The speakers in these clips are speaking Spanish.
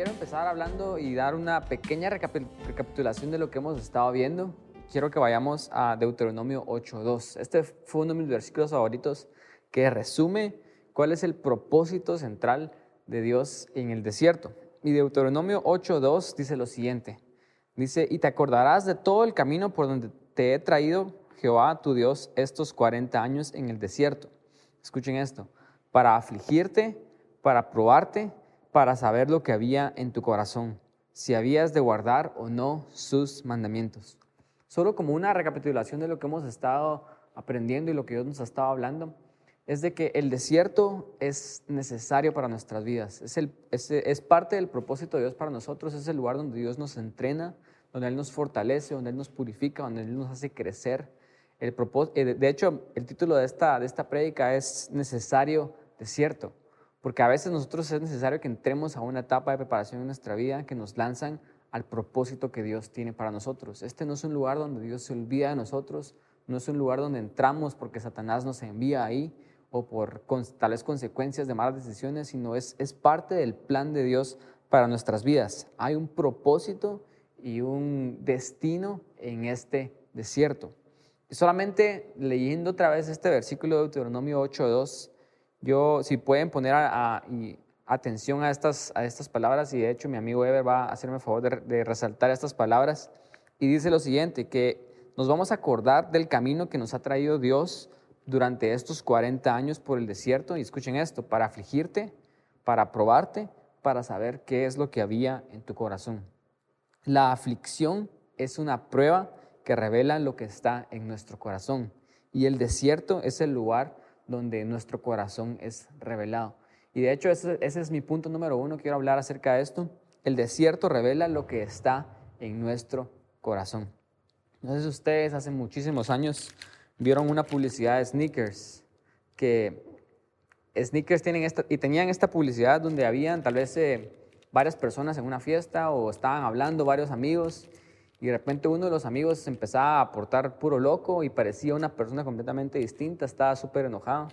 quiero empezar hablando y dar una pequeña recapitulación de lo que hemos estado viendo. Quiero que vayamos a Deuteronomio 8.2. Este fue uno de mis versículos favoritos que resume cuál es el propósito central de Dios en el desierto. Y Deuteronomio 8.2 dice lo siguiente. Dice, y te acordarás de todo el camino por donde te he traído Jehová tu Dios estos 40 años en el desierto. Escuchen esto, para afligirte, para probarte, para saber lo que había en tu corazón, si habías de guardar o no sus mandamientos. Solo como una recapitulación de lo que hemos estado aprendiendo y lo que Dios nos ha estado hablando, es de que el desierto es necesario para nuestras vidas. Es, el, es, parte del propósito de Dios para nosotros. Es el lugar donde Dios nos entrena, donde Él nos fortalece, donde Él nos purifica, donde Él nos hace crecer. El eh, de hecho, el título de esta, de esta prédica es Necesario Desierto, porque a veces nosotros es necesario que entremos a una etapa de preparación en nuestra vida que nos lanzan al propósito que Dios tiene para nosotros. Este no es un lugar donde Dios se olvida de nosotros, no es un lugar donde entramos porque Satanás nos envía ahí, o por tales consecuencias de malas decisiones, sino es, es parte del plan de Dios para nuestras vidas. Hay un propósito y un destino en este desierto. Y solamente leyendo otra vez este versículo de Deuteronomio 8.2, yo, si pueden poner atención a estas, a estas palabras, y de hecho mi amigo Ever va a hacerme el favor de, de resaltar estas palabras, y dice lo siguiente, que nos vamos a acordar del camino que nos ha traído Dios durante estos 40 años por el desierto, y escuchen esto, para afligirte, para probarte, para saber qué es lo que había en tu corazón. La aflicción es una prueba que revela lo que está en nuestro corazón, y el desierto es el lugar donde nuestro corazón es revelado. Y de hecho ese, ese es mi punto número uno, quiero hablar acerca de esto. El desierto revela lo que está en nuestro corazón. No sé si ustedes hace muchísimos años vieron una publicidad de sneakers, que sneakers tienen esta, y tenían esta publicidad donde habían tal vez eh, varias personas en una fiesta o estaban hablando varios amigos y de repente uno de los amigos empezaba a portar puro loco y parecía una persona completamente distinta, estaba súper enojado.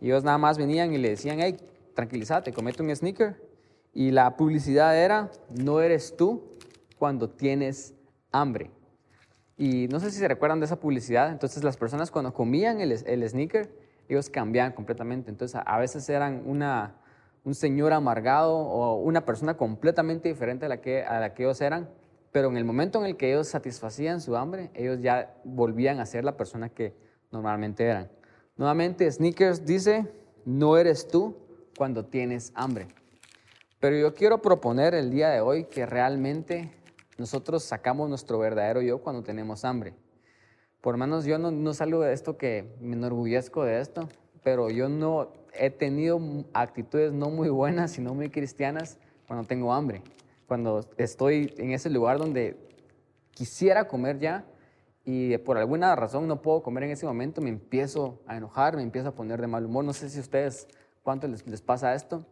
Y ellos nada más venían y le decían, hey, tranquilízate, comete un sneaker. Y la publicidad era, no eres tú cuando tienes hambre. Y no sé si se recuerdan de esa publicidad. Entonces las personas cuando comían el, el sneaker, ellos cambiaban completamente. Entonces a, veces eran una, un señor amargado o una persona completamente diferente a la, que, a la que ellos eran. Pero en el momento en el que ellos satisfacían su hambre, ellos ya volvían a ser la persona que normalmente eran. Nuevamente, Sneakers dice, no eres tú cuando tienes hambre. Pero yo quiero proponer el día de hoy que realmente nosotros sacamos nuestro verdadero yo cuando tenemos hambre. Por menos yo no, no salgo de esto que me enorgullezco de esto, pero yo no he tenido actitudes no muy buenas, sino muy cristianas cuando tengo hambre. Cuando estoy en ese lugar donde quisiera comer ya y por alguna razón no puedo comer en ese momento, me empiezo a enojar, me empiezo a poner de mal humor. No sé si a ustedes cuánto les, les pasa esto,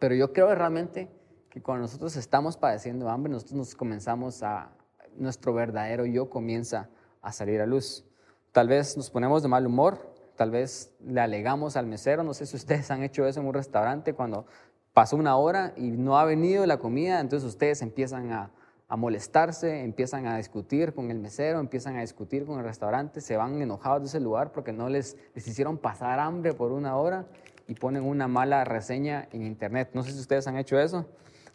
pero yo creo realmente que cuando nosotros estamos padeciendo hambre, nosotros nos comenzamos a, nuestro verdadero yo comienza a salir a luz. Tal vez nos ponemos de mal humor, tal vez le alegamos al mesero, no sé si ustedes han hecho eso en un restaurante cuando pasó una hora y no ha venido la comida, entonces ustedes empiezan a, a molestarse, empiezan a discutir con el mesero, empiezan a discutir con el restaurante, se van enojados de ese lugar porque no les, les hicieron pasar hambre por una hora y ponen una mala reseña en internet. No sé si ustedes han hecho eso.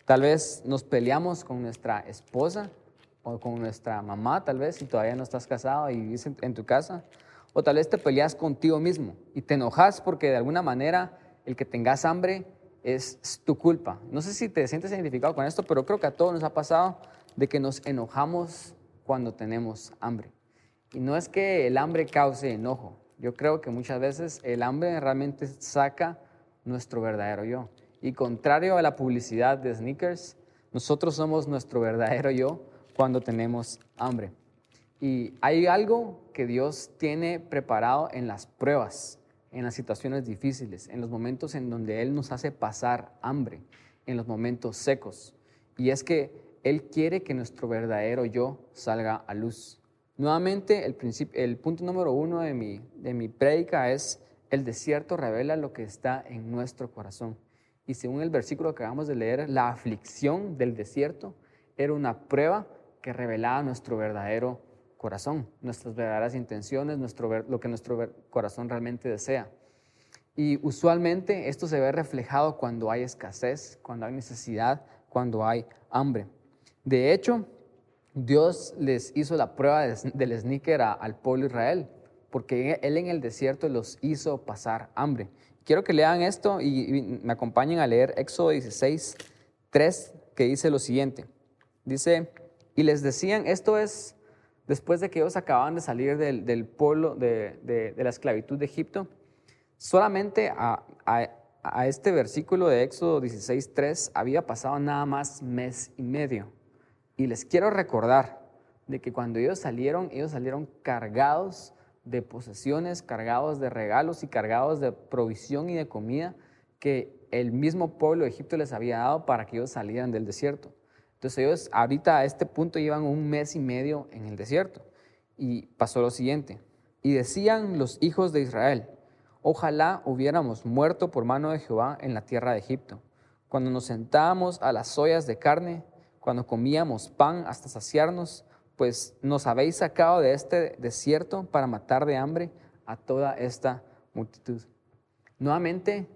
Tal vez nos peleamos con nuestra esposa o con nuestra mamá, tal vez, si todavía no estás casado y vives en, tu casa. O tal vez te peleas contigo mismo y te enojas porque de alguna manera el que tengas hambre es, tu culpa. No sé si te sientes identificado con esto, pero creo que a todos nos ha pasado de que nos enojamos cuando tenemos hambre. Y no es que el hambre cause enojo. Yo creo que muchas veces el hambre realmente saca nuestro verdadero yo. Y contrario a la publicidad de sneakers, nosotros somos nuestro verdadero yo cuando tenemos hambre. Y hay algo que Dios tiene preparado en las pruebas, en las situaciones difíciles, en los momentos en donde Él nos hace pasar hambre, en los momentos secos. Y es que Él quiere que nuestro verdadero yo salga a luz. Nuevamente, el, el punto número uno de mi, de mi prédica es, el desierto revela lo que está en nuestro corazón. Y según el versículo que acabamos de leer, la aflicción del desierto era una prueba que revelaba nuestro verdadero corazón, nuestras verdaderas intenciones, nuestro, lo que nuestro corazón realmente desea. Y usualmente esto se ve reflejado cuando hay escasez, cuando hay necesidad, cuando hay hambre. De hecho, Dios les hizo la prueba del sneaker al pueblo de Israel, porque Él en el desierto los hizo pasar hambre. Quiero que lean esto y, me acompañen a leer Éxodo 16, 3, que dice lo siguiente. Dice, y les decían, esto es después de que ellos acababan de salir del, pueblo, de, la esclavitud de Egipto, solamente a, este versículo de Éxodo 16.3 había pasado nada más mes y medio. Y les quiero recordar de que cuando ellos salieron, ellos salieron cargados de posesiones, cargados de regalos y cargados de provisión y de comida que el mismo pueblo de Egipto les había dado para que ellos salieran del desierto. Entonces ellos ahorita a este punto llevan un mes y medio en el desierto. Y pasó lo siguiente. Y decían los hijos de Israel, ojalá hubiéramos muerto por mano de Jehová en la tierra de Egipto, cuando nos sentábamos a las ollas de carne, cuando comíamos pan hasta saciarnos, pues nos habéis sacado de este desierto para matar de hambre a toda esta multitud. Nuevamente,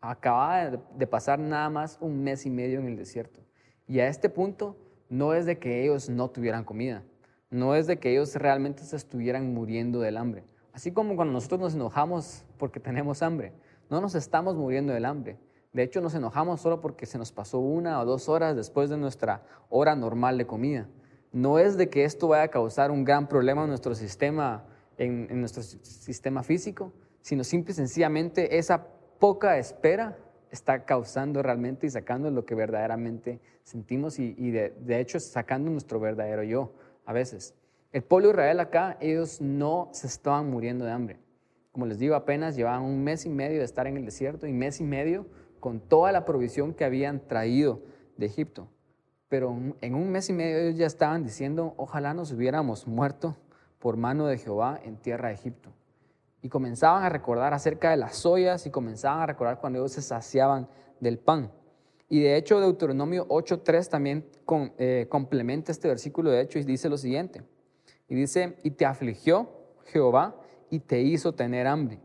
acaba de pasar nada más un mes y medio en el desierto. Y a este punto no es de que ellos no tuvieran comida, no es de que ellos realmente se estuvieran muriendo del hambre. Así como cuando nosotros nos enojamos porque tenemos hambre, no nos estamos muriendo del hambre. De hecho, nos enojamos solo porque se nos pasó una o dos horas después de nuestra hora normal de comida. No es de que esto vaya a causar un gran problema en nuestro sistema, en, nuestro sistema físico, sino simple y sencillamente esa poca espera está causando realmente y sacando lo que verdaderamente sentimos y, de, de, hecho sacando nuestro verdadero yo a veces. El pueblo de Israel acá, ellos no se estaban muriendo de hambre. Como les digo, apenas llevaban un mes y medio de estar en el desierto y mes y medio con toda la provisión que habían traído de Egipto. Pero en un mes y medio ellos ya estaban diciendo, ojalá nos hubiéramos muerto por mano de Jehová en tierra de Egipto y comenzaban a recordar acerca de las ollas y comenzaban a recordar cuando ellos se saciaban del pan. Y de hecho Deuteronomio 8.3 también eh, complementa este versículo de hecho y dice lo siguiente. Y dice, y te afligió Jehová y te hizo tener hambre.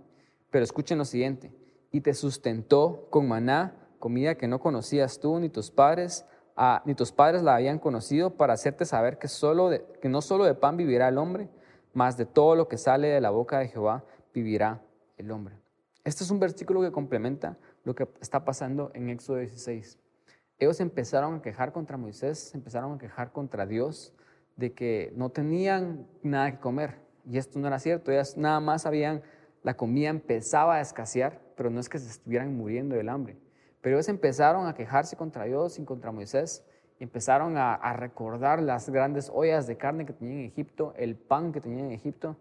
Pero escuchen lo siguiente, y te sustentó con maná, comida que no conocías tú ni tus padres, ah, ni tus padres la habían conocido, para hacerte saber que, solo que no solo de pan vivirá el hombre, mas de todo lo que sale de la boca de Jehová vivirá el hombre. Este es un versículo que complementa lo que está pasando en Éxodo 16. Ellos empezaron a quejar contra Moisés, empezaron a quejar contra Dios de que no tenían nada que comer. Y esto no era cierto, ellas nada más habían, la comida empezaba a escasear, pero no es que se estuvieran muriendo del hambre. Pero ellos empezaron a quejarse contra Dios y contra Moisés, empezaron a, a recordar las grandes ollas de carne que tenían en Egipto, el pan que tenían en Egipto,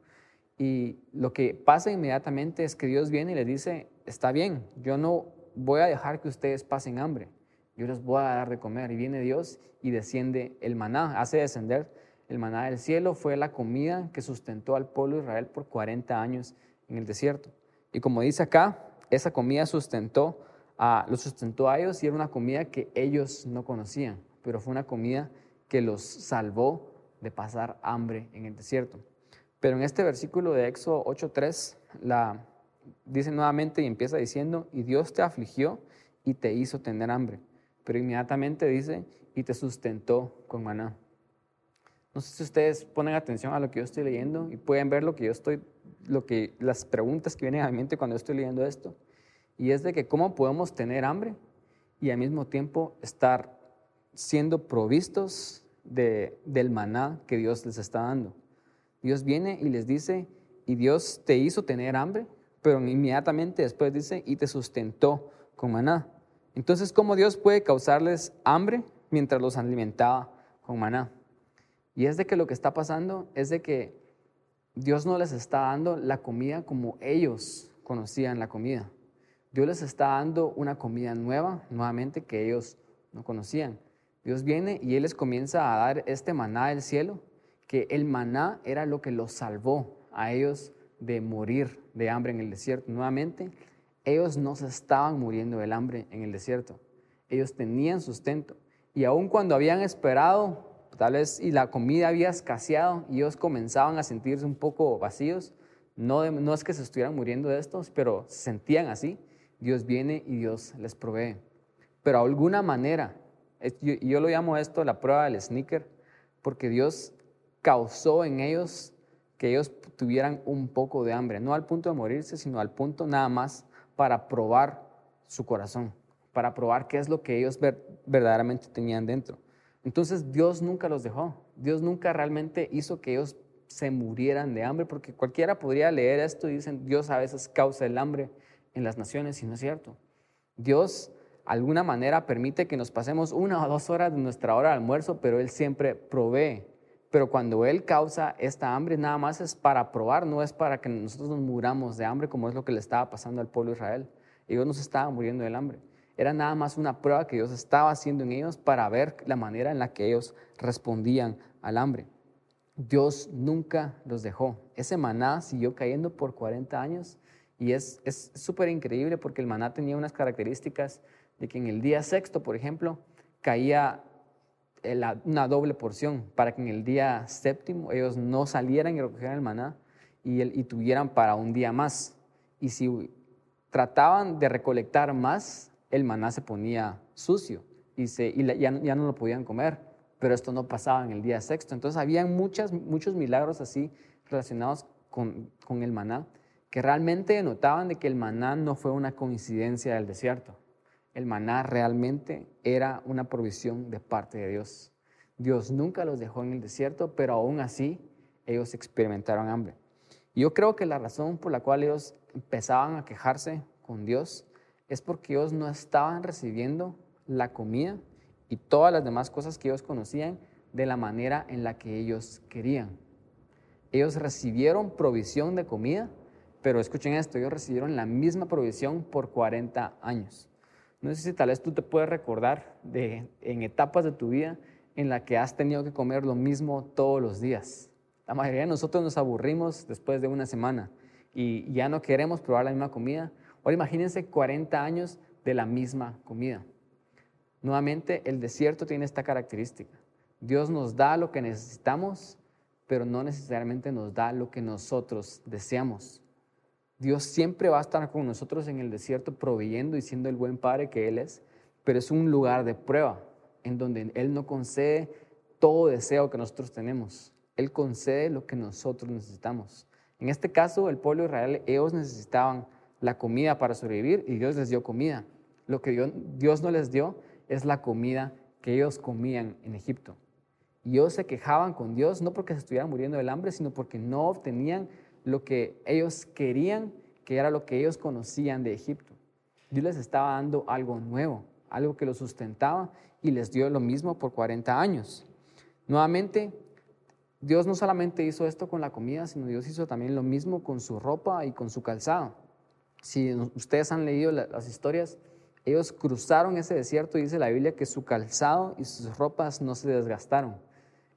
y lo que pasa inmediatamente es que Dios viene y les dice, está bien, yo no voy a dejar que ustedes pasen hambre, yo les voy a dar de comer. Y viene Dios y desciende el maná, hace descender el maná del cielo, fue la comida que sustentó al pueblo de Israel por 40 años en el desierto. Y como dice acá, esa comida sustentó a, lo sustentó a ellos y era una comida que ellos no conocían, pero fue una comida que los salvó de pasar hambre en el desierto. Pero en este versículo de Éxodo 8.3, la dice nuevamente y empieza diciendo, y Dios te afligió y te hizo tener hambre. Pero inmediatamente dice, y te sustentó con maná. No sé si ustedes ponen atención a lo que yo estoy leyendo y pueden ver lo que yo estoy, lo que, las preguntas que vienen a mi mente cuando estoy leyendo esto. Y es de que cómo podemos tener hambre y al mismo tiempo estar siendo provistos de, del maná que Dios les está dando. Dios viene y les dice, y Dios te hizo tener hambre, pero inmediatamente después dice, y te sustentó con maná. Entonces, ¿cómo Dios puede causarles hambre mientras los alimentaba con maná? Y es de que lo que está pasando es de que Dios no les está dando la comida como ellos conocían la comida. Dios les está dando una comida nueva, nuevamente, que ellos no conocían. Dios viene y Él les comienza a dar este maná del cielo que el maná era lo que los salvó a ellos de morir de hambre en el desierto. Nuevamente, Ellos no se estaban muriendo del hambre en el desierto. Ellos tenían sustento. Y aun cuando habían esperado, tal vez, y la comida había escaseado, y ellos comenzaban a sentirse un poco vacíos, no, no es que se estuvieran muriendo de estos, pero se sentían así, Dios viene y Dios les provee. Pero de alguna manera, yo, yo lo llamo esto la prueba del sneaker, porque Dios causó en ellos que ellos tuvieran un poco de hambre, no al punto de morirse, sino al punto nada más para probar su corazón, para probar qué es lo que ellos verdaderamente tenían dentro. Entonces Dios nunca los dejó, Dios nunca realmente hizo que ellos se murieran de hambre, porque cualquiera podría leer esto y dicen, Dios a veces causa el hambre en las naciones, y no es cierto. Dios, alguna manera, permite que nos pasemos una o dos horas de nuestra hora de almuerzo, pero Él siempre provee. Pero cuando Él causa esta hambre, nada más es para probar, no es para que nosotros nos muramos de hambre, como es lo que le estaba pasando al pueblo de Israel. Ellos no se estaban muriendo del hambre. Era nada más una prueba que Dios estaba haciendo en ellos para ver la manera en la que ellos respondían al hambre. Dios nunca los dejó. Ese maná siguió cayendo por 40 años y es súper increíble porque el maná tenía unas características de que en el día sexto, por ejemplo, caía una doble porción para que en el día séptimo ellos no salieran y recogieran el maná y, y tuvieran para un día más. Y si trataban de recolectar más, el maná se ponía sucio y, se, y ya, ya, no lo podían comer. Pero esto no pasaba en el día sexto. Entonces había muchas, muchos milagros así relacionados con, con el maná que realmente notaban de que el maná no fue una coincidencia del desierto el maná realmente era una provisión de parte de Dios. Dios nunca los dejó en el desierto, pero aún así ellos experimentaron hambre. Yo creo que la razón por la cual ellos empezaban a quejarse con Dios es porque ellos no estaban recibiendo la comida y todas las demás cosas que ellos conocían de la manera en la que ellos querían. Ellos recibieron provisión de comida, pero escuchen esto, ellos recibieron la misma provisión por 40 años. No sé si tal vez tú te puedes recordar de en etapas de tu vida en la que has tenido que comer lo mismo todos los días. La mayoría de nosotros nos aburrimos después de una semana y ya no queremos probar la misma comida. Ahora imagínense 40 años de la misma comida. Nuevamente, el desierto tiene esta característica. Dios nos da lo que necesitamos, pero no necesariamente nos da lo que nosotros deseamos. Dios siempre va a estar con nosotros en el desierto proveyendo y siendo el buen Padre que Él es, pero es un lugar de prueba en donde Él no concede todo deseo que nosotros tenemos. Él concede lo que nosotros necesitamos. En este caso, el pueblo de Israel, ellos necesitaban la comida para sobrevivir y Dios les dio comida. Lo que Dios no les dio es la comida que ellos comían en Egipto. Y ellos se quejaban con Dios no porque se estuvieran muriendo del hambre, sino porque no obtenían lo que ellos querían, que era lo que ellos conocían de Egipto. Dios les estaba dando algo nuevo, algo que los sustentaba y les dio lo mismo por 40 años. Nuevamente, Dios no solamente hizo esto con la comida, sino Dios hizo también lo mismo con su ropa y con su calzado. Si ustedes han leído las historias, ellos cruzaron ese desierto y dice la Biblia que su calzado y sus ropas no se desgastaron.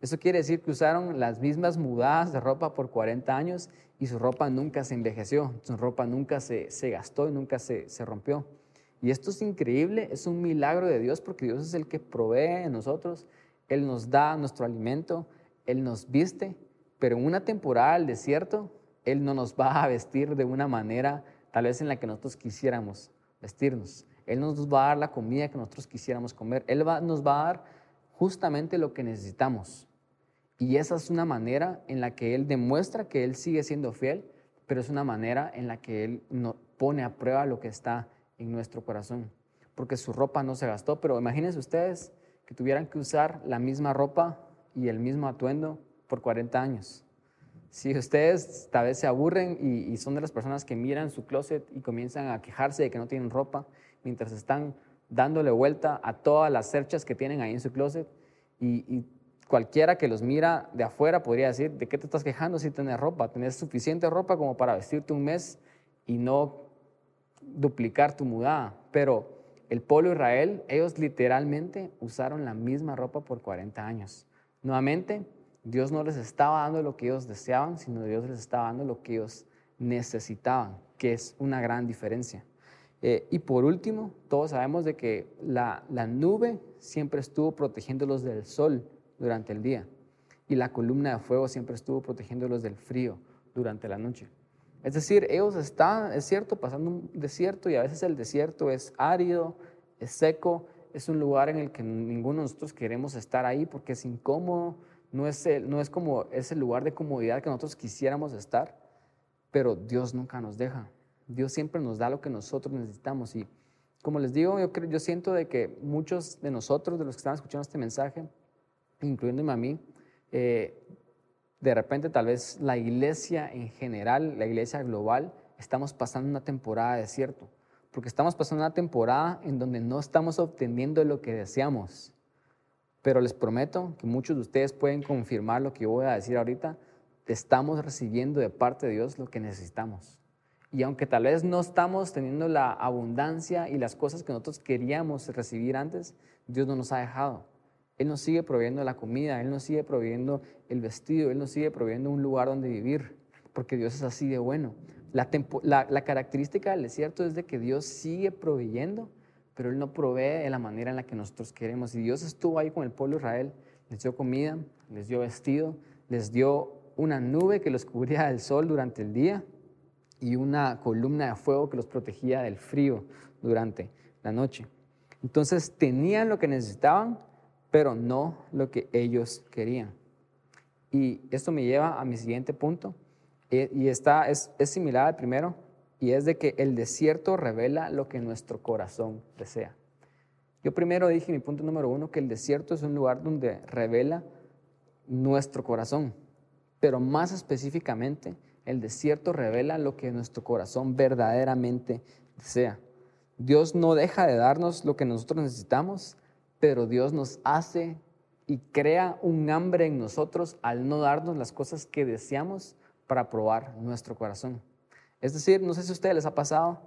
Eso quiere decir que usaron las mismas mudadas de ropa por 40 años y su ropa nunca se envejeció, su ropa nunca se, gastó y nunca se, se rompió. Y esto es increíble, es un milagro de Dios porque Dios es el que provee en nosotros, Él nos da nuestro alimento, Él nos viste, pero en una temporada del desierto, Él no nos va a vestir de una manera tal vez en la que nosotros quisiéramos vestirnos. Él nos va a dar la comida que nosotros quisiéramos comer. Él va, nos va a dar justamente lo que necesitamos. Y esa es una manera en la que Él demuestra que Él sigue siendo fiel, pero es una manera en la que Él no, pone a prueba lo que está en nuestro corazón. Porque su ropa no se gastó, pero imagínense ustedes que tuvieran que usar la misma ropa y el mismo atuendo por 40 años. Si ustedes tal vez se aburren y, son de las personas que miran su closet y comienzan a quejarse de que no tienen ropa, mientras están dándole vuelta a todas las cerchas que tienen ahí en su closet y cualquiera que los mira de afuera podría decir, ¿de qué te estás quejando si tienes ropa? Tienes suficiente ropa como para vestirte un mes y no duplicar tu mudada. Pero el pueblo de Israel, ellos literalmente usaron la misma ropa por 40 años. Nuevamente, Dios no les estaba dando lo que ellos deseaban, sino Dios les estaba dando lo que ellos necesitaban, que es una gran diferencia. Eh, y por último, todos sabemos de que la, la nube siempre estuvo protegiéndolos del sol durante el día y la columna de fuego siempre estuvo protegiéndolos del frío durante la noche. Es decir, ellos están, es cierto, pasando un desierto y a veces el desierto es árido, es seco, es un lugar en el que ninguno de nosotros queremos estar ahí porque es incómodo, no es, no es como ese lugar de comodidad que nosotros quisiéramos estar, pero Dios nunca nos deja. Dios siempre nos da lo que nosotros necesitamos y como les digo, yo, yo siento de que muchos de nosotros, de los que están escuchando este mensaje, incluyéndome a mí, eh, de repente tal vez la iglesia en general, la iglesia global, estamos pasando una temporada de desierto, porque estamos pasando una temporada en donde no estamos obteniendo lo que deseamos. Pero les prometo que muchos de ustedes pueden confirmar lo que yo voy a decir ahorita, estamos recibiendo de parte de Dios lo que necesitamos. Y aunque tal vez no estamos teniendo la abundancia y las cosas que nosotros queríamos recibir antes, Dios no nos ha dejado. Él nos sigue proveyendo la comida, Él nos sigue proveyendo el vestido, Él nos sigue proveyendo un lugar donde vivir, porque Dios es así de bueno. La, la, característica del desierto es de que Dios sigue proveyendo, pero Él no provee de la manera en la que nosotros queremos. Y Dios estuvo ahí con el pueblo de Israel, les dio comida, les dio vestido, les dio una nube que los cubría del sol durante el día y una columna de fuego que los protegía del frío durante la noche. Entonces tenían lo que necesitaban, pero no lo que ellos querían. Y esto me lleva a mi siguiente punto, y está, es, es similar al primero, y es de que el desierto revela lo que nuestro corazón desea. Yo primero dije, mi punto número uno, que el desierto es un lugar donde revela nuestro corazón, pero más específicamente, el desierto revela lo que nuestro corazón verdaderamente desea. Dios no deja de darnos lo que nosotros necesitamos, pero Dios nos hace y crea un hambre en nosotros al no darnos las cosas que deseamos para probar nuestro corazón. Es decir, no sé si a ustedes les ha pasado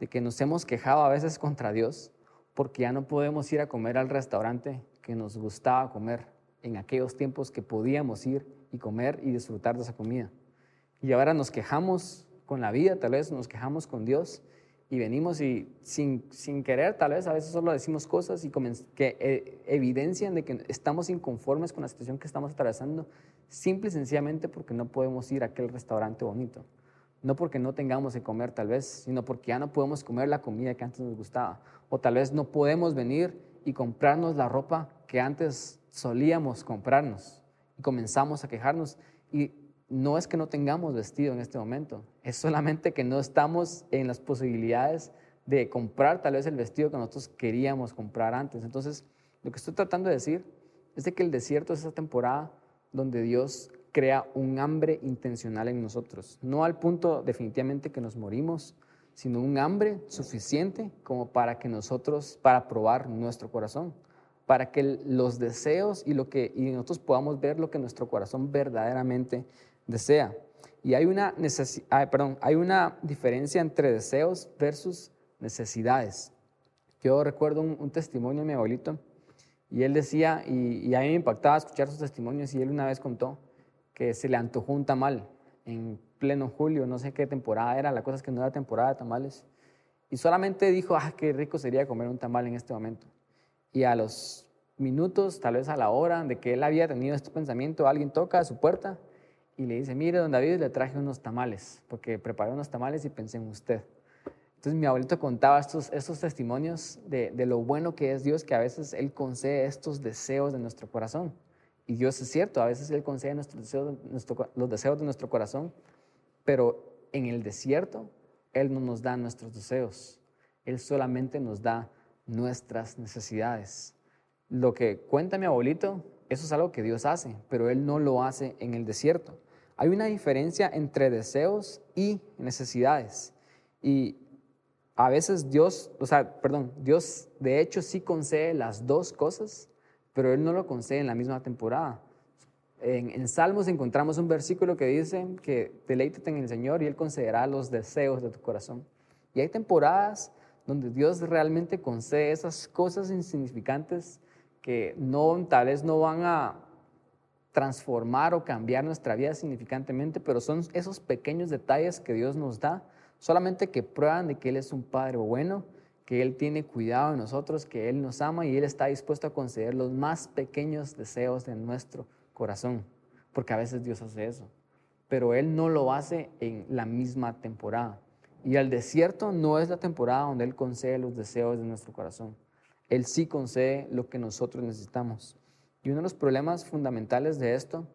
de que nos hemos quejado a veces contra Dios porque ya no podemos ir a comer al restaurante que nos gustaba comer en aquellos tiempos que podíamos ir y comer y disfrutar de esa comida. Y ahora nos quejamos con la vida, tal vez nos quejamos con Dios y venimos y sin, sin querer, tal vez a veces solo decimos cosas y que eh, evidencian de que estamos inconformes con la situación que estamos atravesando, simple y sencillamente porque no podemos ir a aquel restaurante bonito. No porque no tengamos que comer tal vez, sino porque ya no podemos comer la comida que antes nos gustaba. O tal vez no podemos venir y comprarnos la ropa que antes solíamos comprarnos. Y comenzamos a quejarnos. Y no es que no tengamos vestido en este momento, es solamente que no estamos en las posibilidades de comprar tal vez el vestido que nosotros queríamos comprar antes. Entonces, lo que estoy tratando de decir es de que el desierto es esa temporada donde Dios crea un hambre intencional en nosotros, no al punto definitivamente que nos morimos, sino un hambre suficiente como para que nosotros, para probar nuestro corazón, para que los deseos y, lo que, y nosotros podamos ver lo que nuestro corazón verdaderamente desea. Y hay una, perdón, hay una diferencia entre deseos versus necesidades. Yo recuerdo un, testimonio de mi abuelito y él decía, y, a mí me impactaba escuchar sus testimonios, y él una vez contó que se le antojó un tamal en pleno julio, no sé qué temporada era, la cosa es que no era temporada de tamales, y solamente dijo, ah, qué rico sería comer un tamal en este momento. Y a los minutos, tal vez a la hora de que él había tenido este pensamiento, alguien toca a su puerta y le dice, mire, don David, le traje unos tamales, porque preparé unos tamales y pensé en usted. Entonces mi abuelito contaba estos, estos testimonios de, lo bueno que es Dios, que a veces Él concede estos deseos de nuestro corazón. Y Dios es cierto, a veces Él concede nuestros deseos, los deseos de nuestro corazón, pero en el desierto Él no nos da nuestros deseos, Él solamente nos da nuestras necesidades. Lo que cuenta mi abuelito, eso es algo que Dios hace, pero Él no lo hace en el desierto. Hay una diferencia entre deseos y necesidades. Y a veces Dios, o sea, perdón, Dios de hecho sí concede las dos cosas, pero Él no lo concede en la misma temporada. En, Salmos encontramos un versículo que dice que deleítate en el Señor y Él concederá los deseos de tu corazón. Y hay temporadas donde Dios realmente concede esas cosas insignificantes que no, tal vez no van a transformar o cambiar nuestra vida significantemente, pero son esos pequeños detalles que Dios nos da solamente que prueban de que Él es un Padre bueno, que Él tiene cuidado de nosotros, que Él nos ama y Él está dispuesto a conceder los más pequeños deseos de nuestro corazón, porque a veces Dios hace eso, pero Él no lo hace en la misma temporada. Y el desierto no es la temporada donde Él concede los deseos de nuestro corazón. Él sí concede lo que nosotros necesitamos. Y uno de los problemas fundamentales de esto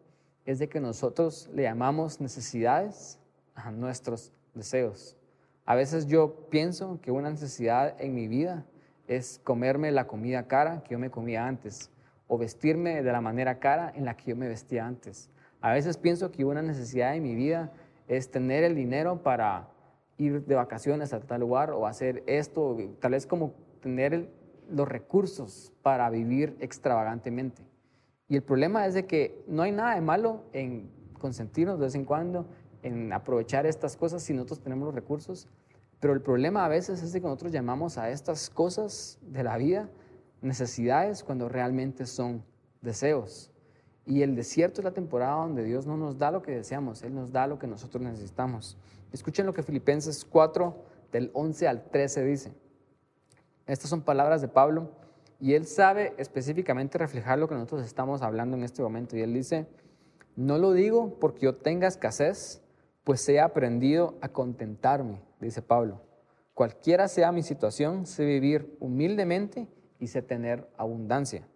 es de que nosotros le llamamos necesidades a nuestros deseos. A veces yo pienso que una necesidad en mi vida es comerme la comida cara que yo me comía antes o vestirme de la manera cara en la que yo me vestía antes. A veces pienso que una necesidad en mi vida es tener el dinero para ir de vacaciones a tal lugar o hacer esto, tal vez como tener los recursos para vivir extravagantemente. Y el problema es de que no hay nada de malo en consentirnos de vez en cuando, en aprovechar estas cosas si nosotros tenemos los recursos, pero el problema a veces es de que nosotros llamamos a estas cosas de la vida necesidades cuando realmente son deseos. Y el desierto es la temporada donde Dios no nos da lo que deseamos, Él nos da lo que nosotros necesitamos. Escuchen lo que Filipenses 4, del 11 al 13 dice. Estas son palabras de Pablo y él sabe específicamente reflejar lo que nosotros estamos hablando en este momento. Y él dice, no lo digo porque yo tenga escasez, pues he aprendido a contentarme, dice Pablo. Cualquiera sea mi situación, sé vivir humildemente y sé tener abundancia.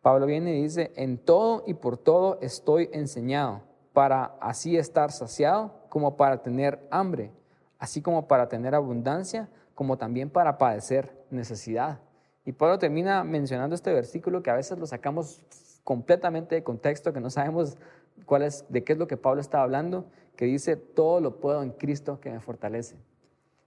Pablo viene y dice, en todo y por todo estoy enseñado, para así estar saciado como para tener hambre, así como para tener abundancia, como también para padecer necesidad. Y Pablo termina mencionando este versículo que a veces lo sacamos completamente de contexto, que no sabemos de qué es lo que Pablo está hablando, que dice, todo lo puedo en Cristo que me fortalece.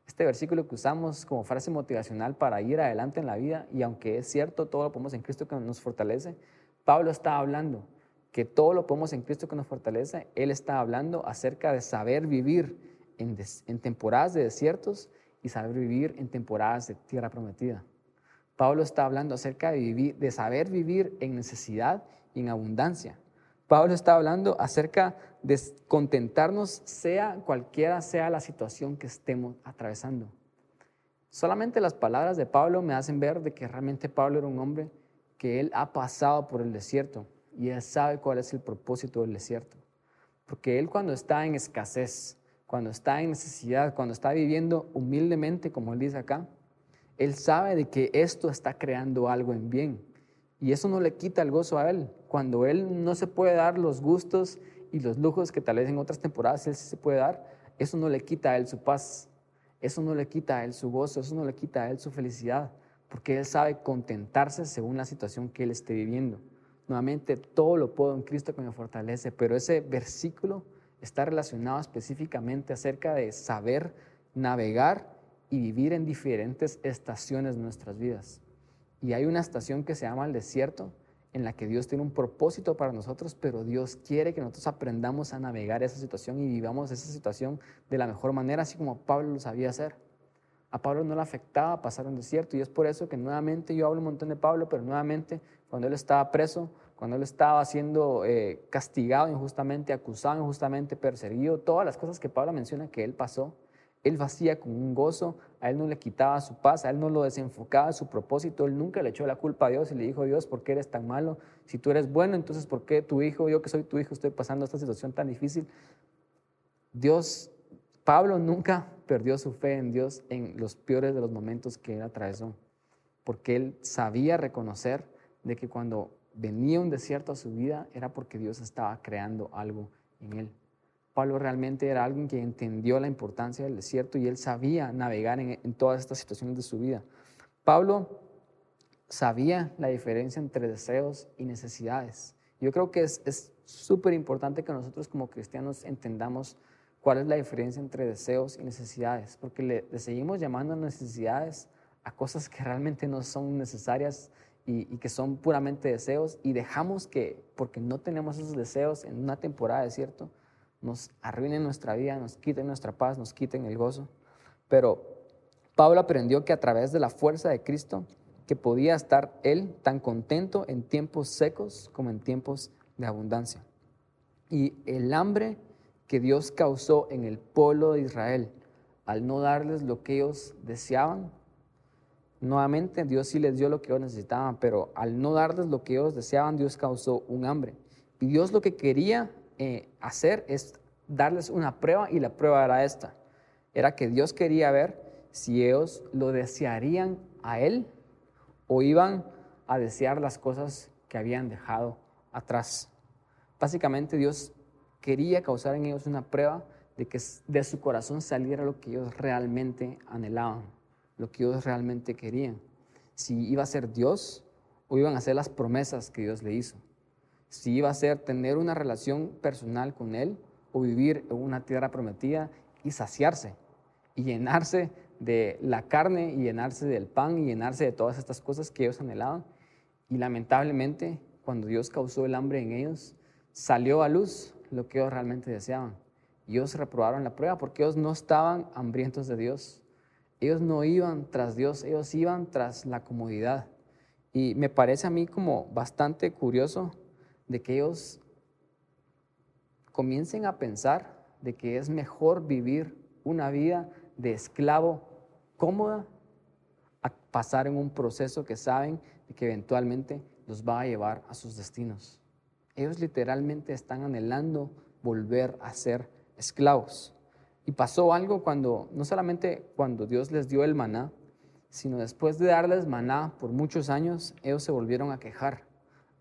Este versículo que usamos como frase motivacional para ir adelante en la vida, y aunque es cierto, todo lo podemos en Cristo que nos fortalece, Pablo está hablando que todo lo podemos en Cristo que nos fortalece, él está hablando acerca de saber vivir en temporadas de desiertos y saber vivir en temporadas de tierra prometida. Pablo está hablando acerca de, saber vivir en necesidad y en abundancia. Pablo está hablando acerca de contentarnos sea cualquiera sea la situación que estemos atravesando. Solamente las palabras de Pablo me hacen ver de que realmente Pablo era un hombre que él ha pasado por el desierto y él sabe cuál es el propósito del desierto. Porque él cuando está en escasez, cuando está en necesidad, cuando está viviendo humildemente, como él dice acá, él sabe de que esto está creando algo en bien. Y eso no le quita el gozo a él. Cuando él no se puede dar los gustos y los lujos que tal vez en otras temporadas él sí se puede dar, eso no le quita a él su paz. Eso no le quita a él su gozo, eso no le quita a él su felicidad, porque él sabe contentarse según la situación que él esté viviendo. Nuevamente, todo lo puedo en Cristo que me fortalece, pero ese versículo está relacionado específicamente acerca de saber navegar y vivir en diferentes estaciones de nuestras vidas. Y hay una estación que se llama el desierto, en la que Dios tiene un propósito para nosotros, pero Dios quiere que nosotros aprendamos a navegar esa situación y vivamos esa situación de la mejor manera, así como Pablo lo sabía hacer. A Pablo no le afectaba pasar un desierto y es por eso que nuevamente yo hablo un montón de Pablo, pero nuevamente cuando él estaba preso, cuando él estaba siendo eh, castigado injustamente, acusado injustamente, perseguido, todas las cosas que Pablo menciona que él pasó, él vacía con un gozo, a él no le quitaba su paz, a él no lo desenfocaba su propósito, él nunca le echó la culpa a Dios y le dijo, Dios, ¿por qué eres tan malo? Si tú eres bueno, entonces ¿por qué tu hijo, yo que soy tu hijo, estoy pasando esta situación tan difícil? Dios, Pablo nunca perdió su fe en Dios en los peores de los momentos que él atravesó, porque él sabía reconocer de que cuando venía un desierto a su vida era porque Dios estaba creando algo en él. Pablo realmente era alguien que entendió la importancia del desierto y él sabía navegar en, todas estas situaciones de su vida. Pablo sabía la diferencia entre deseos y necesidades. Yo creo que es súper importante que nosotros como cristianos entendamos cuál es la diferencia entre deseos y necesidades, porque le, seguimos llamando necesidades a cosas que realmente no son necesarias y, que son puramente deseos y dejamos que, porque no tenemos esos deseos en una temporada de desierto, nos arruinen nuestra vida, nos quiten nuestra paz, nos quiten el gozo. Pero Pablo aprendió que a través de la fuerza de Cristo, que podía estar él tan contento en tiempos secos como en tiempos de abundancia. Y el hambre que Dios causó en el pueblo de Israel al no darles lo que ellos deseaban, nuevamente Dios sí les dio lo que ellos necesitaban, pero al no darles lo que ellos deseaban, Dios causó un hambre. Y Dios lo que quería eh, hacer es darles una prueba y la prueba era esta. Era que Dios quería ver si ellos lo desearían a Él o iban a desear las cosas que habían dejado atrás. Básicamente Dios quería causar en ellos una prueba de que de su corazón saliera lo que ellos realmente anhelaban, lo que ellos realmente querían. Si iba a ser Dios o iban a ser las promesas que Dios le hizo. Si iba a ser tener una relación personal con Él o vivir en una tierra prometida y saciarse y llenarse de la carne y llenarse del pan y llenarse de todas estas cosas que ellos anhelaban. Y lamentablemente, cuando Dios causó el hambre en ellos, salió a luz lo que ellos realmente deseaban. Ellos reprobaron la prueba porque ellos no estaban hambrientos de Dios. Ellos no iban tras Dios, ellos iban tras la comodidad. Y me parece a mí como bastante curioso de que ellos comiencen a pensar de que es mejor vivir una vida de esclavo cómoda a pasar en un proceso que saben que eventualmente los va a llevar a sus destinos. Ellos literalmente están anhelando volver a ser esclavos. Y pasó algo cuando, no solamente cuando Dios les dio el maná, sino después de darles maná por muchos años, ellos se volvieron a quejar.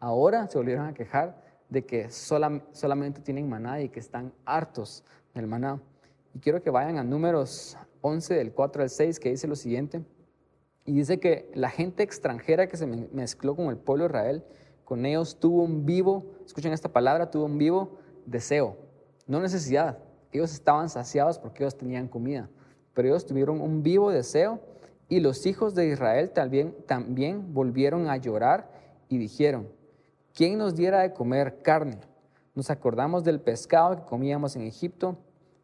Ahora se volvieron a quejar de que solamente tienen maná y que están hartos del maná. Y quiero que vayan a números 11 del 4 al 6 que dice lo siguiente. Y dice que la gente extranjera que se mezcló con el pueblo de Israel, con ellos tuvo un vivo, escuchen esta palabra, tuvo un vivo deseo, no necesidad. Ellos estaban saciados porque ellos tenían comida, pero ellos tuvieron un vivo deseo y los hijos de Israel también, también volvieron a llorar y dijeron, ¿quién nos diera de comer carne? Nos acordamos del pescado que comíamos en Egipto,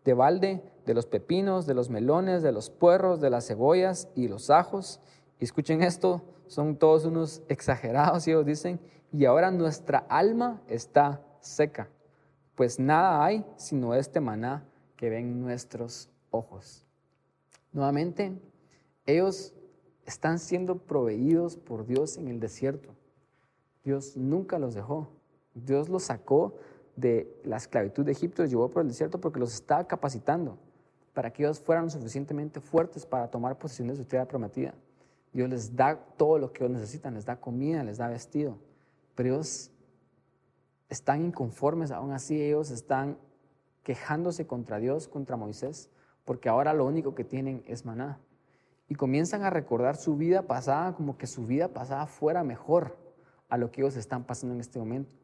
de balde, de los pepinos, de los melones, de los puerros, de las cebollas y los ajos. Y escuchen esto, son todos unos exagerados, y ellos dicen, y ahora nuestra alma está seca, pues nada hay sino este maná que ven nuestros ojos. Nuevamente, ellos están siendo proveídos por Dios en el desierto. Dios nunca los dejó. Dios los sacó de la esclavitud de Egipto, los llevó por el desierto porque los estaba capacitando para que ellos fueran suficientemente fuertes para tomar posesión de su tierra prometida. Dios les da todo lo que ellos necesitan, les da comida, les da vestido, pero ellos están inconformes, aún así ellos están quejándose contra Dios, contra Moisés, porque ahora lo único que tienen es maná. Y comienzan a recordar su vida pasada como que su vida pasada fuera mejor a lo que ellos están pasando en este momento.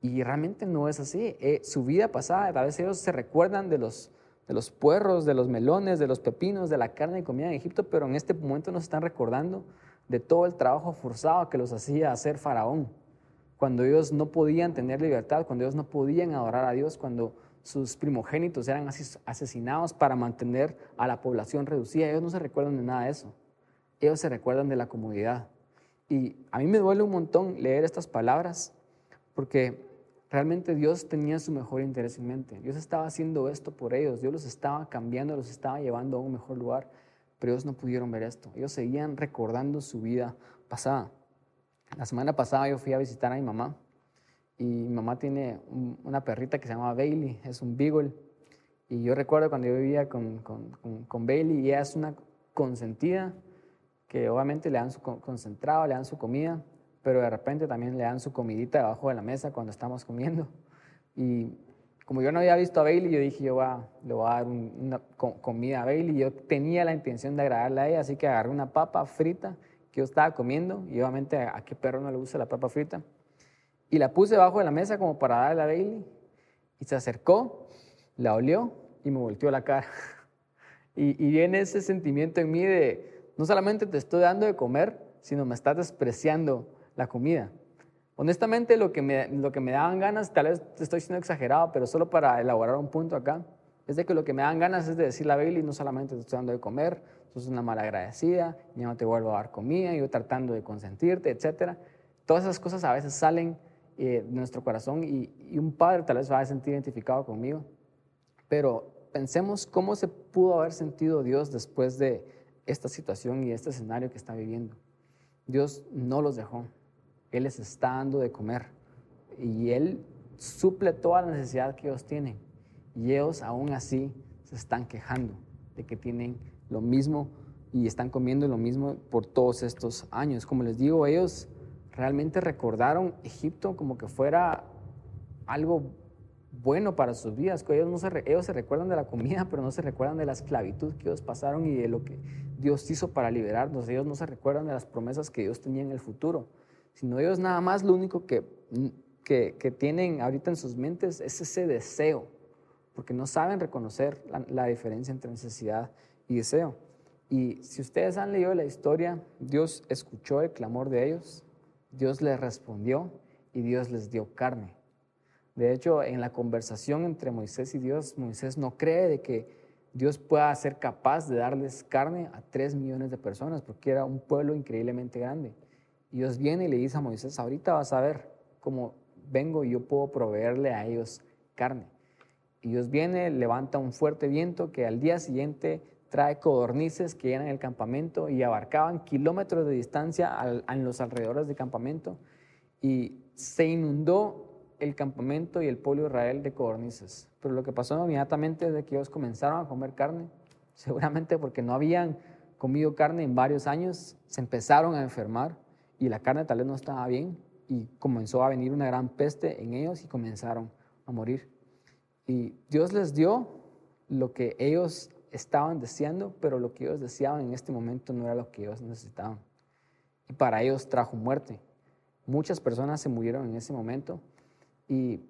Y realmente no es así. Eh, su vida pasada, a veces ellos se recuerdan de los, de los puerros, de los melones, de los pepinos, de la carne y comida en Egipto, pero en este momento nos están recordando de todo el trabajo forzado que los hacía hacer Faraón. Cuando ellos no podían tener libertad, cuando ellos no podían adorar a Dios, cuando sus primogénitos eran asesinados para mantener a la población reducida. Ellos no se recuerdan de nada de eso. Ellos se recuerdan de la comodidad. Y a mí me duele un montón leer estas palabras porque Realmente Dios tenía su mejor interés en mente. Dios estaba haciendo esto por ellos. Dios los estaba cambiando, los estaba llevando a un mejor lugar. Pero ellos no pudieron ver esto. Ellos seguían recordando su vida pasada. La semana pasada yo fui a visitar a mi mamá. Y mi mamá tiene una perrita que se llama Bailey. Es un beagle. Y yo recuerdo cuando yo vivía con, con, con, Bailey y ella es una consentida que obviamente le dan su concentrado, le dan su comida pero de repente también le dan su comidita debajo de la mesa cuando estamos comiendo. Y como yo no había visto a Bailey, yo dije, yo le voy a dar una comida a Bailey. Yo tenía la intención de agradarle a ella, así que agarré una papa frita que yo estaba comiendo, y obviamente a, qué perro no le gusta la papa frita, y la puse debajo de la mesa como para darle a Bailey, y se acercó, la olió y me volteó la cara. Y, y viene ese sentimiento en mí de, no solamente te estoy dando de comer, sino me estás despreciando la comida. Honestamente, lo que, me, lo que me daban ganas, tal vez estoy siendo exagerado, pero solo para elaborar un punto acá, es de que lo que me dan ganas es de decirle a Bailey, no solamente te estoy dando de comer, sos una mala agradecida, ya no te vuelvo a dar comida, yo tratando de consentirte, etc. Todas esas cosas a veces salen eh, de nuestro corazón y, y un padre tal vez va a sentir identificado conmigo, pero pensemos cómo se pudo haber sentido Dios después de esta situación y este escenario que está viviendo. Dios no los dejó. Él les está dando de comer y Él suple toda la necesidad que ellos tienen. Y ellos aún así se están quejando de que tienen lo mismo y están comiendo lo mismo por todos estos años. Como les digo, ellos realmente recordaron Egipto como que fuera algo bueno para sus vidas. Ellos, no se, ellos se recuerdan de la comida, pero no se recuerdan de la esclavitud que ellos pasaron y de lo que Dios hizo para liberarnos. Ellos no se recuerdan de las promesas que Dios tenía en el futuro, sino ellos nada más lo único que, que, que tienen ahorita en sus mentes es ese deseo, porque no saben reconocer la diferencia entre necesidad y deseo. Y si ustedes han leído la historia, Dios escuchó el clamor de ellos, Dios les respondió y Dios les dio carne. De hecho, en la conversación entre Moisés y Dios, Moisés no cree de que Dios pueda ser capaz de darles carne a tres millones de personas, porque era un pueblo increíblemente grande. Y Dios viene y le dice a Moisés, ahorita vas a ver cómo vengo y yo puedo proveerle a ellos carne. Y Dios viene, levanta un fuerte viento que al día siguiente trae codornices que llenan el campamento y abarcaban kilómetros de distancia en los alrededores del campamento. Y se inundó el campamento y el pueblo de Israel de codornices. Pero lo que pasó inmediatamente es de que ellos comenzaron a comer carne, seguramente porque no habían comido carne en varios años, se empezaron a enfermar y la carne tal vez no estaba bien y comenzó a venir una gran peste en ellos y comenzaron a morir. Y Dios les dio lo que ellos estaban deseando, pero lo que ellos deseaban en este momento no era lo que ellos necesitaban. Y para ellos trajo muerte. Muchas personas se murieron en ese momento y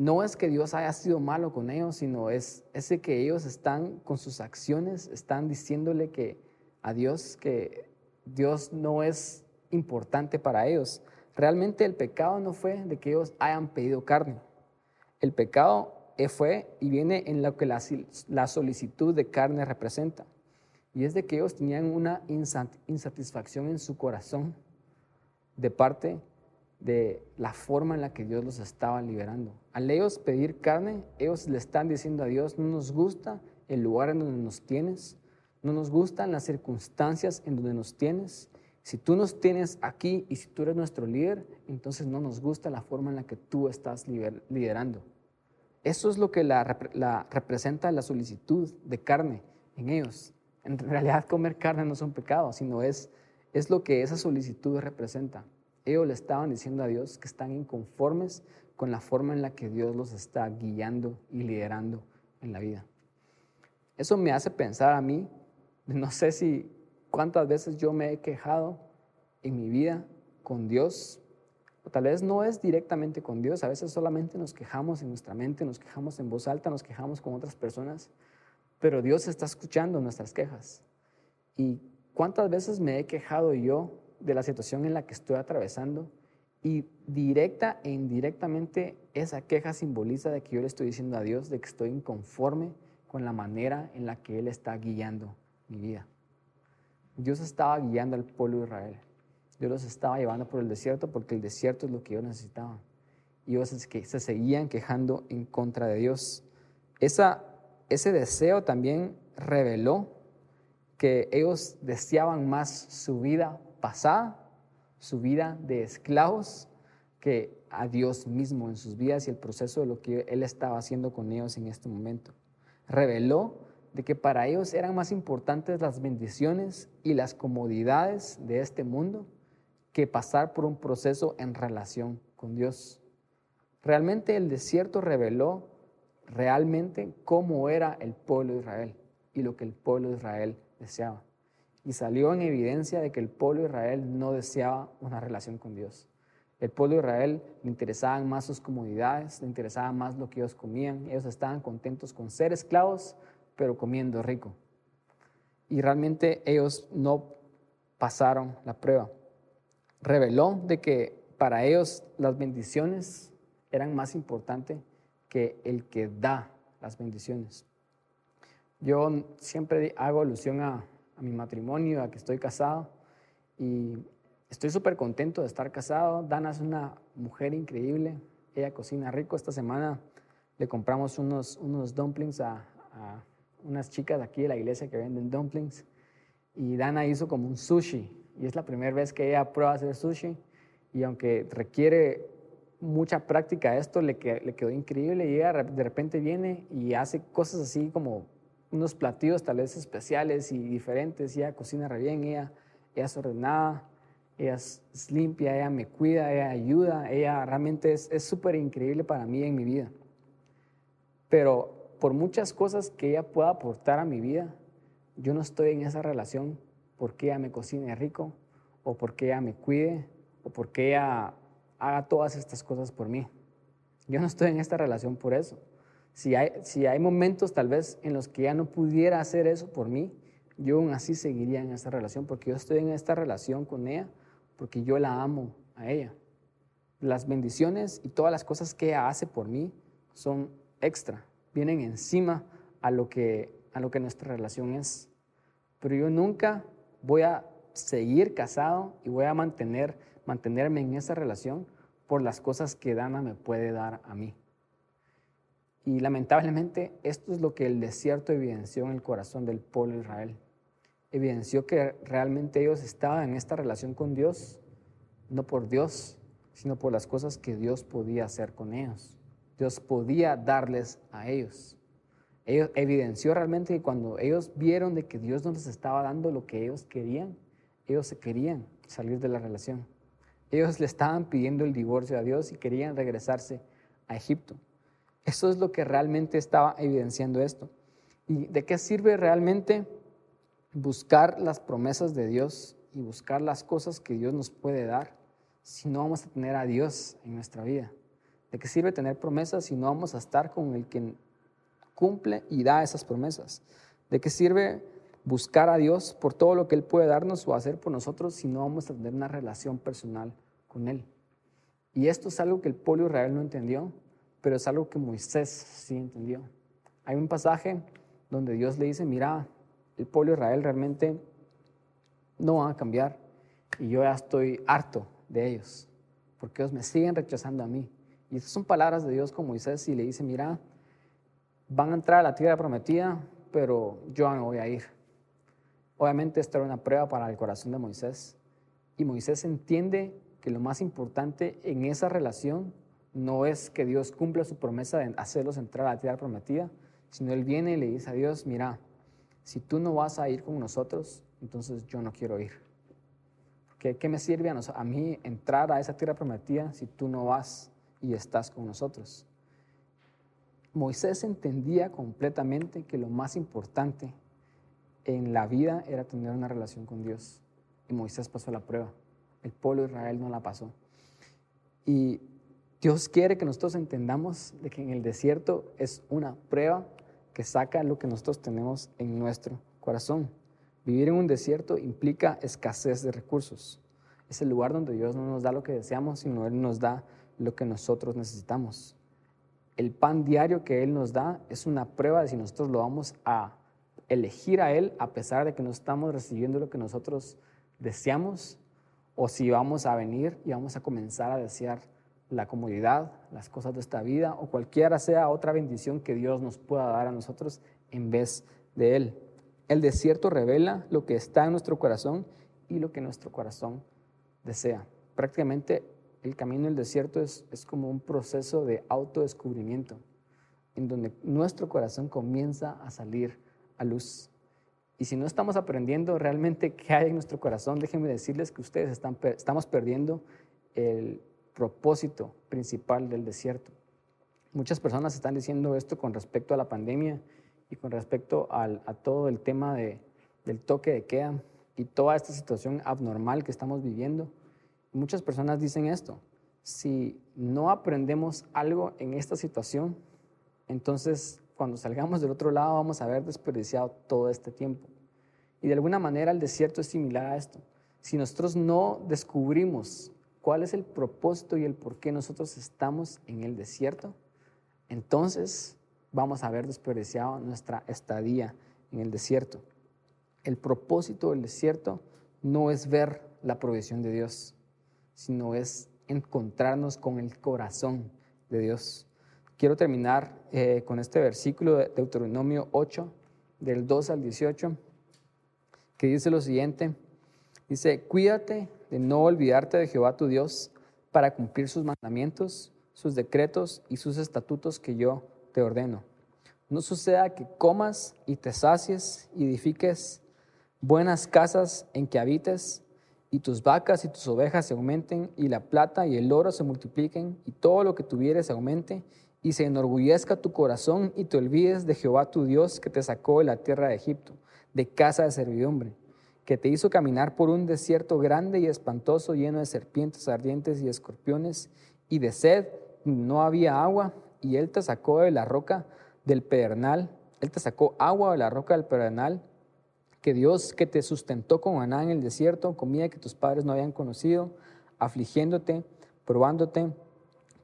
no es que Dios haya sido malo con ellos, sino es ese que ellos están con sus acciones, están diciéndole que a Dios que Dios no es importante para ellos. Realmente el pecado no fue de que ellos hayan pedido carne. El pecado fue y viene en lo que la, la solicitud de carne representa. Y es de que ellos tenían una insatisfacción en su corazón de parte de la forma en la que Dios los estaba liberando. Al ellos pedir carne, ellos le están diciendo a Dios, no nos gusta el lugar en donde nos tienes, no nos gustan las circunstancias en donde nos tienes. Si tú nos tienes aquí y si tú eres nuestro líder, entonces no nos gusta la forma en la que tú estás liderando. Eso es lo que la, representa la solicitud de carne en ellos. En realidad comer carne no es un pecado, sino es, es lo que esa solicitud representa. Ellos le estaban diciendo a Dios que están inconformes con la forma en la que Dios los está guiando y liderando en la vida. Eso me hace pensar a mí, no sé si cuántas veces yo me he quejado en mi vida con Dios, o tal vez no es directamente con Dios, a veces solamente nos quejamos en nuestra mente, nos quejamos en voz alta, nos quejamos con otras personas, pero Dios está escuchando nuestras quejas. ¿Y cuántas veces me he quejado yo de la situación en la que estoy atravesando y directa e indirectamente esa queja simboliza de que yo le estoy diciendo a Dios de que estoy inconforme con la manera en la que Él está guiando mi vida. Dios estaba guiando al pueblo de Israel. Dios los estaba llevando por el desierto porque el desierto es lo que ellos necesitaban. Y ellos se seguían quejando en contra de Dios. Esa, ese deseo también reveló que ellos deseaban más su vida pasada, su vida de esclavos, que a Dios mismo en sus vidas y el proceso de lo que Él estaba haciendo con ellos en este momento. Reveló de que para ellos eran más importantes las bendiciones y las comodidades de este mundo que pasar por un proceso en relación con Dios. Realmente el desierto reveló realmente cómo era el pueblo de Israel y lo que el pueblo de Israel deseaba y salió en evidencia de que el pueblo de Israel no deseaba una relación con Dios. El pueblo de Israel le interesaban más sus comodidades, le interesaba más lo que ellos comían. Ellos estaban contentos con ser esclavos, pero comiendo rico. Y realmente ellos no pasaron la prueba. Reveló de que para ellos las bendiciones eran más importantes que el que da las bendiciones. Yo siempre hago alusión a, a mi matrimonio, a que estoy casado. Y estoy súper contento de estar casado. Dana es una mujer increíble. Ella cocina rico. Esta semana le compramos unos, unos dumplings a, unas chicas aquí de la iglesia que venden dumplings y Dana hizo como un sushi y es la primera vez que ella prueba hacer sushi y aunque requiere mucha práctica esto, le, le quedó increíble y ella de repente viene y hace cosas así como unos platillos tal vez especiales y diferentes, ella cocina re bien, ella, ella es ordenada, ella es, limpia, ella me cuida, ella ayuda, ella realmente es súper increíble para mí en mi vida. Pero por muchas cosas que ella pueda aportar a mi vida, yo no estoy en esa relación porque ella me cocine rico, o porque ella me cuide, o porque ella haga todas estas cosas por mí. Yo no estoy en esta relación por eso. Si hay, momentos tal vez en los que ella no pudiera hacer eso por mí, yo aún así seguiría en esta relación, porque yo estoy en esta relación con ella, porque yo la amo a ella. Las bendiciones y todas las cosas que ella hace por mí son extra, vienen encima a lo que, a lo que nuestra relación es. Pero yo nunca voy a seguir casado y voy a mantener, mantenerme en esa relación por las cosas que Dana me puede dar a mí. Y lamentablemente esto es lo que el desierto evidenció en el corazón del pueblo de Israel. Evidenció que realmente ellos estaban en esta relación con Dios, no por Dios, sino por las cosas que Dios podía hacer con ellos. Dios podía darles a ellos. Ellos evidenció realmente que cuando ellos vieron de que Dios no les estaba dando lo que ellos querían, ellos se querían salir de la relación. Ellos le estaban pidiendo el divorcio a Dios y querían regresarse a Egipto. Eso es lo que realmente estaba evidenciando esto. ¿Y de qué sirve realmente buscar las promesas de Dios y buscar las cosas que Dios nos puede dar si no vamos a tener a Dios en nuestra vida? ¿De qué sirve tener promesas si no vamos a estar con el que cumple y da esas promesas? ¿De qué sirve buscar a Dios por todo lo que Él puede darnos o hacer por nosotros si no vamos a tener una relación personal con Él? Y esto es algo que el pueblo Israel no entendió pero es algo que Moisés sí entendió. Hay un pasaje donde Dios le dice, mira, el pueblo de Israel realmente no va a cambiar y yo ya estoy harto de ellos, porque ellos me siguen rechazando a mí. Y estas son palabras de Dios con Moisés y le dice, mira, van a entrar a la tierra prometida, pero yo no voy a ir. Obviamente esta era una prueba para el corazón de Moisés. Y Moisés entiende que lo más importante en esa relación no es que Dios cumpla su promesa de hacerlos entrar a la tierra prometida, sino Él viene y le dice a Dios, mira, si tú no vas a ir con nosotros, entonces yo no quiero ir. ¿Qué, me sirve a, a mí entrar a esa tierra prometida si tú no vas y estás con nosotros? Moisés entendía completamente que lo más importante en la vida era tener una relación con Dios. Y Moisés pasó la prueba. El pueblo de Israel no la pasó. Y Dios quiere que nosotros entendamos de que en el desierto es una prueba que saca lo que nosotros tenemos en nuestro corazón. Vivir en un desierto implica escasez de recursos. Es el lugar donde Dios no nos da lo que deseamos, sino Él nos da lo que nosotros necesitamos. El pan diario que Él nos da es una prueba de si nosotros lo vamos a elegir a Él a pesar de que no estamos recibiendo lo que nosotros deseamos, o si vamos a venir y vamos a comenzar a desear la comodidad, las cosas de esta vida o cualquiera sea otra bendición que Dios nos pueda dar a nosotros en vez de Él. El desierto revela lo que está en nuestro corazón y lo que nuestro corazón desea. Prácticamente el camino del desierto es, es como un proceso de autodescubrimiento, en donde nuestro corazón comienza a salir a luz. Y si no estamos aprendiendo realmente qué hay en nuestro corazón, déjenme decirles que ustedes están, estamos perdiendo el, propósito principal del desierto. Muchas personas están diciendo esto con respecto a la pandemia y con respecto a todo el tema de, del toque de queda y toda esta situación abnormal que estamos viviendo. Muchas personas dicen esto, si no aprendemos algo en esta situación, entonces cuando salgamos del otro lado vamos a haber desperdiciado todo este tiempo. Y de alguna manera el desierto es similar a esto. Si nosotros no descubrimos cuál es el propósito y el por qué nosotros estamos en el desierto, entonces vamos a haber desperdiciado nuestra estadía en el desierto. El propósito del desierto no es ver la provisión de Dios, sino es encontrarnos con el corazón de Dios. quiero terminar eh, con este versículo de Deuteronomio 8, del 2 al 18, que dice lo siguiente. Dice, cuídate de no olvidarte de Jehová tu Dios para cumplir sus mandamientos, sus decretos y sus estatutos que yo te ordeno. No suceda que comas y te sacies y edifiques buenas casas en que habites y tus vacas y tus ovejas se aumenten y la plata y el oro se multipliquen y todo lo que tuvieres aumente y se enorgullezca tu corazón y te olvides de Jehová tu Dios que te sacó de la tierra de Egipto, de casa de servidumbre, que te hizo caminar por un desierto grande y espantoso lleno de serpientes ardientes y escorpiones y de sed no había agua y él te sacó de la roca del pedernal, él te sacó agua de la roca del pedernal, que Dios que te sustentó con maná en el desierto, comida que tus padres no habían conocido, afligiéndote, probándote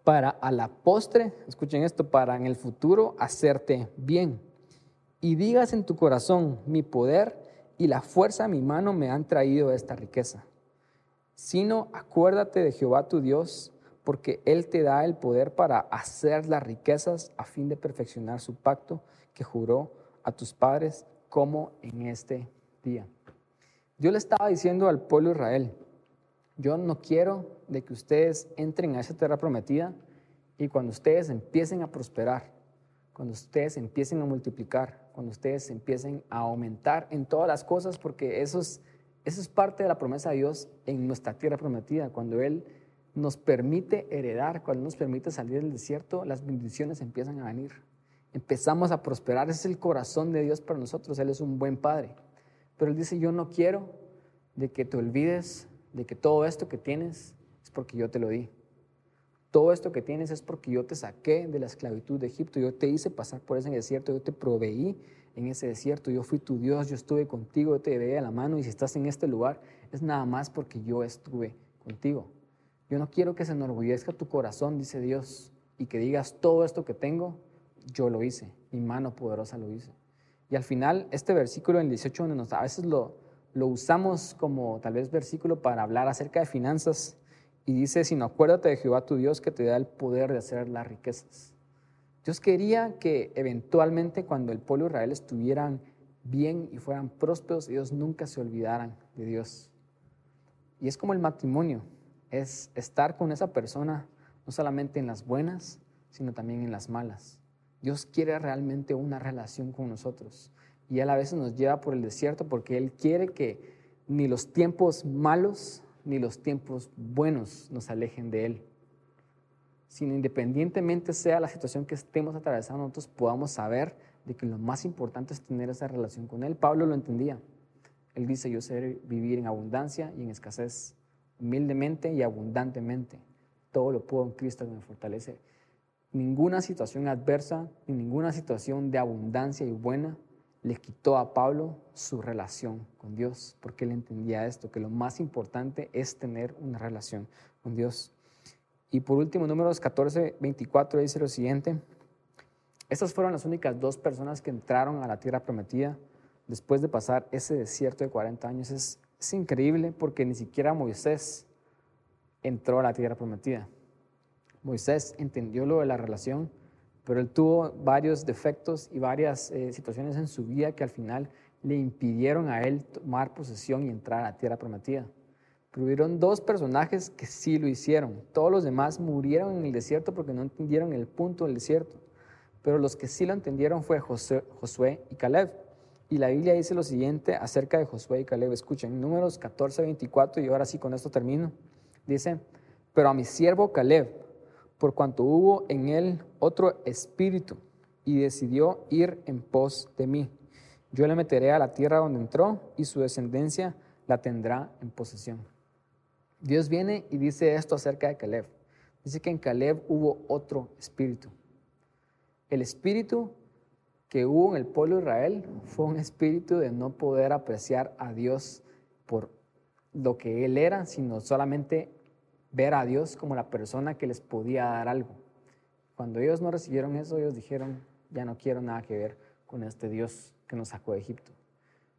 para a la postre, escuchen esto, para en el futuro hacerte bien. Y digas en tu corazón, mi poder y la fuerza de mi mano me han traído esta riqueza. Sino acuérdate de Jehová tu Dios, porque Él te da el poder para hacer las riquezas a fin de perfeccionar su pacto que juró a tus padres como en este día. Yo le estaba diciendo al pueblo Israel, yo no quiero de que ustedes entren a esa tierra prometida y cuando ustedes empiecen a prosperar, cuando ustedes empiecen a multiplicar, cuando ustedes empiecen a aumentar en todas las cosas, porque eso es, eso es parte de la promesa de Dios en nuestra tierra prometida, cuando Él nos permite heredar, cuando nos permite salir del desierto, las bendiciones empiezan a venir. Empezamos a prosperar, ese es el corazón de Dios para nosotros, Él es un buen Padre. Pero Él dice, yo no quiero de que te olvides de que todo esto que tienes es porque yo te lo di. Todo esto que tienes es porque yo te saqué de la esclavitud de Egipto, yo te hice pasar por ese desierto, yo te proveí en ese desierto, yo fui tu Dios, yo estuve contigo, yo te llevé a la mano y si estás en este lugar es nada más porque yo estuve contigo. Yo no quiero que se enorgullezca tu corazón, dice Dios, y que digas todo esto que tengo, yo lo hice, mi mano poderosa lo hice. Y al final, este versículo en 18, donde nos, a veces lo usamos como tal vez versículo para hablar acerca de finanzas, y dice, sino acuérdate de Jehová tu Dios que te da el poder de hacer las riquezas. Dios quería que eventualmente cuando el pueblo de Israel estuvieran bien y fueran prósperos, ellos nunca se olvidaran de Dios. Y es como el matrimonio, es estar con esa persona no solamente en las buenas, sino también en las malas. Dios quiere realmente una relación con nosotros. Y Él a veces nos lleva por el desierto porque Él quiere que ni los tiempos malos ni los tiempos buenos nos alejen de Él. Sino independientemente sea la situación que estemos atravesando, nosotros podamos saber de que lo más importante es tener esa relación con Él. Pablo lo entendía. Él dice, yo sé vivir en abundancia y en escasez, humildemente y abundantemente. Todo lo puedo en Cristo que me fortalece. Ninguna situación adversa ni ninguna situación de abundancia y buena le quitó a Pablo su relación con Dios, porque él entendía esto, que lo más importante es tener una relación con Dios. Y por último, números 14, 24 dice lo siguiente, estas fueron las únicas dos personas que entraron a la tierra prometida después de pasar ese desierto de 40 años. Es, es increíble porque ni siquiera Moisés entró a la tierra prometida. Moisés entendió lo de la relación, pero él tuvo varios defectos y varias eh, situaciones en su vida que al final le impidieron a él tomar posesión y entrar a tierra prometida. Pero hubieron dos personajes que sí lo hicieron. Todos los demás murieron en el desierto porque no entendieron el punto del desierto. Pero los que sí lo entendieron fue Josué y Caleb. Y la Biblia dice lo siguiente acerca de Josué y Caleb. Escuchen, números 14, 24, y ahora sí con esto termino. Dice, pero a mi siervo Caleb, por cuanto hubo en él otro espíritu y decidió ir en pos de mí. Yo le meteré a la tierra donde entró y su descendencia la tendrá en posesión. Dios viene y dice esto acerca de Caleb. Dice que en Caleb hubo otro espíritu. El espíritu que hubo en el pueblo de Israel fue un espíritu de no poder apreciar a Dios por lo que Él era, sino solamente ver a Dios como la persona que les podía dar algo. Cuando ellos no recibieron eso, ellos dijeron, ya no quiero nada que ver con este Dios que nos sacó de Egipto.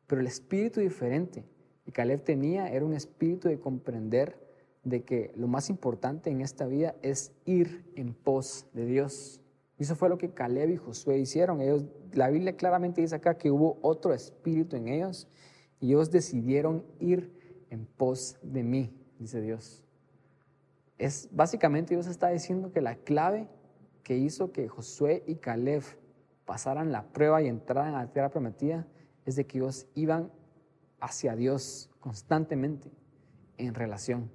Pero el espíritu diferente que Caleb tenía era un espíritu de comprender de que lo más importante en esta vida es ir en pos de Dios. Y eso fue lo que Caleb y Josué hicieron. Ellos, la Biblia claramente dice acá que hubo otro espíritu en ellos y ellos decidieron ir en pos de mí, dice Dios. Es básicamente Dios está diciendo que la clave que hizo que Josué y Caleb pasaran la prueba y entraran a la tierra prometida es de que ellos iban hacia Dios constantemente en relación.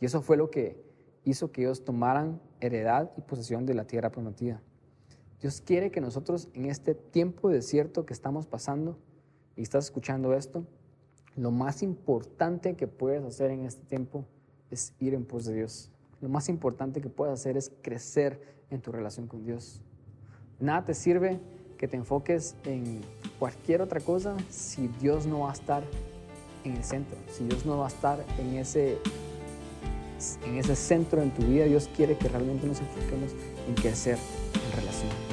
Y eso fue lo que hizo que ellos tomaran heredad y posesión de la tierra prometida. Dios quiere que nosotros en este tiempo desierto que estamos pasando, y estás escuchando esto, lo más importante que puedes hacer en este tiempo es ir en pos de Dios. Lo más importante que puedes hacer es crecer en tu relación con Dios. Nada te sirve que te enfoques en cualquier otra cosa si Dios no va a estar en el centro, si Dios no va a estar en ese, en ese centro en tu vida. Dios quiere que realmente nos enfoquemos en crecer en relación.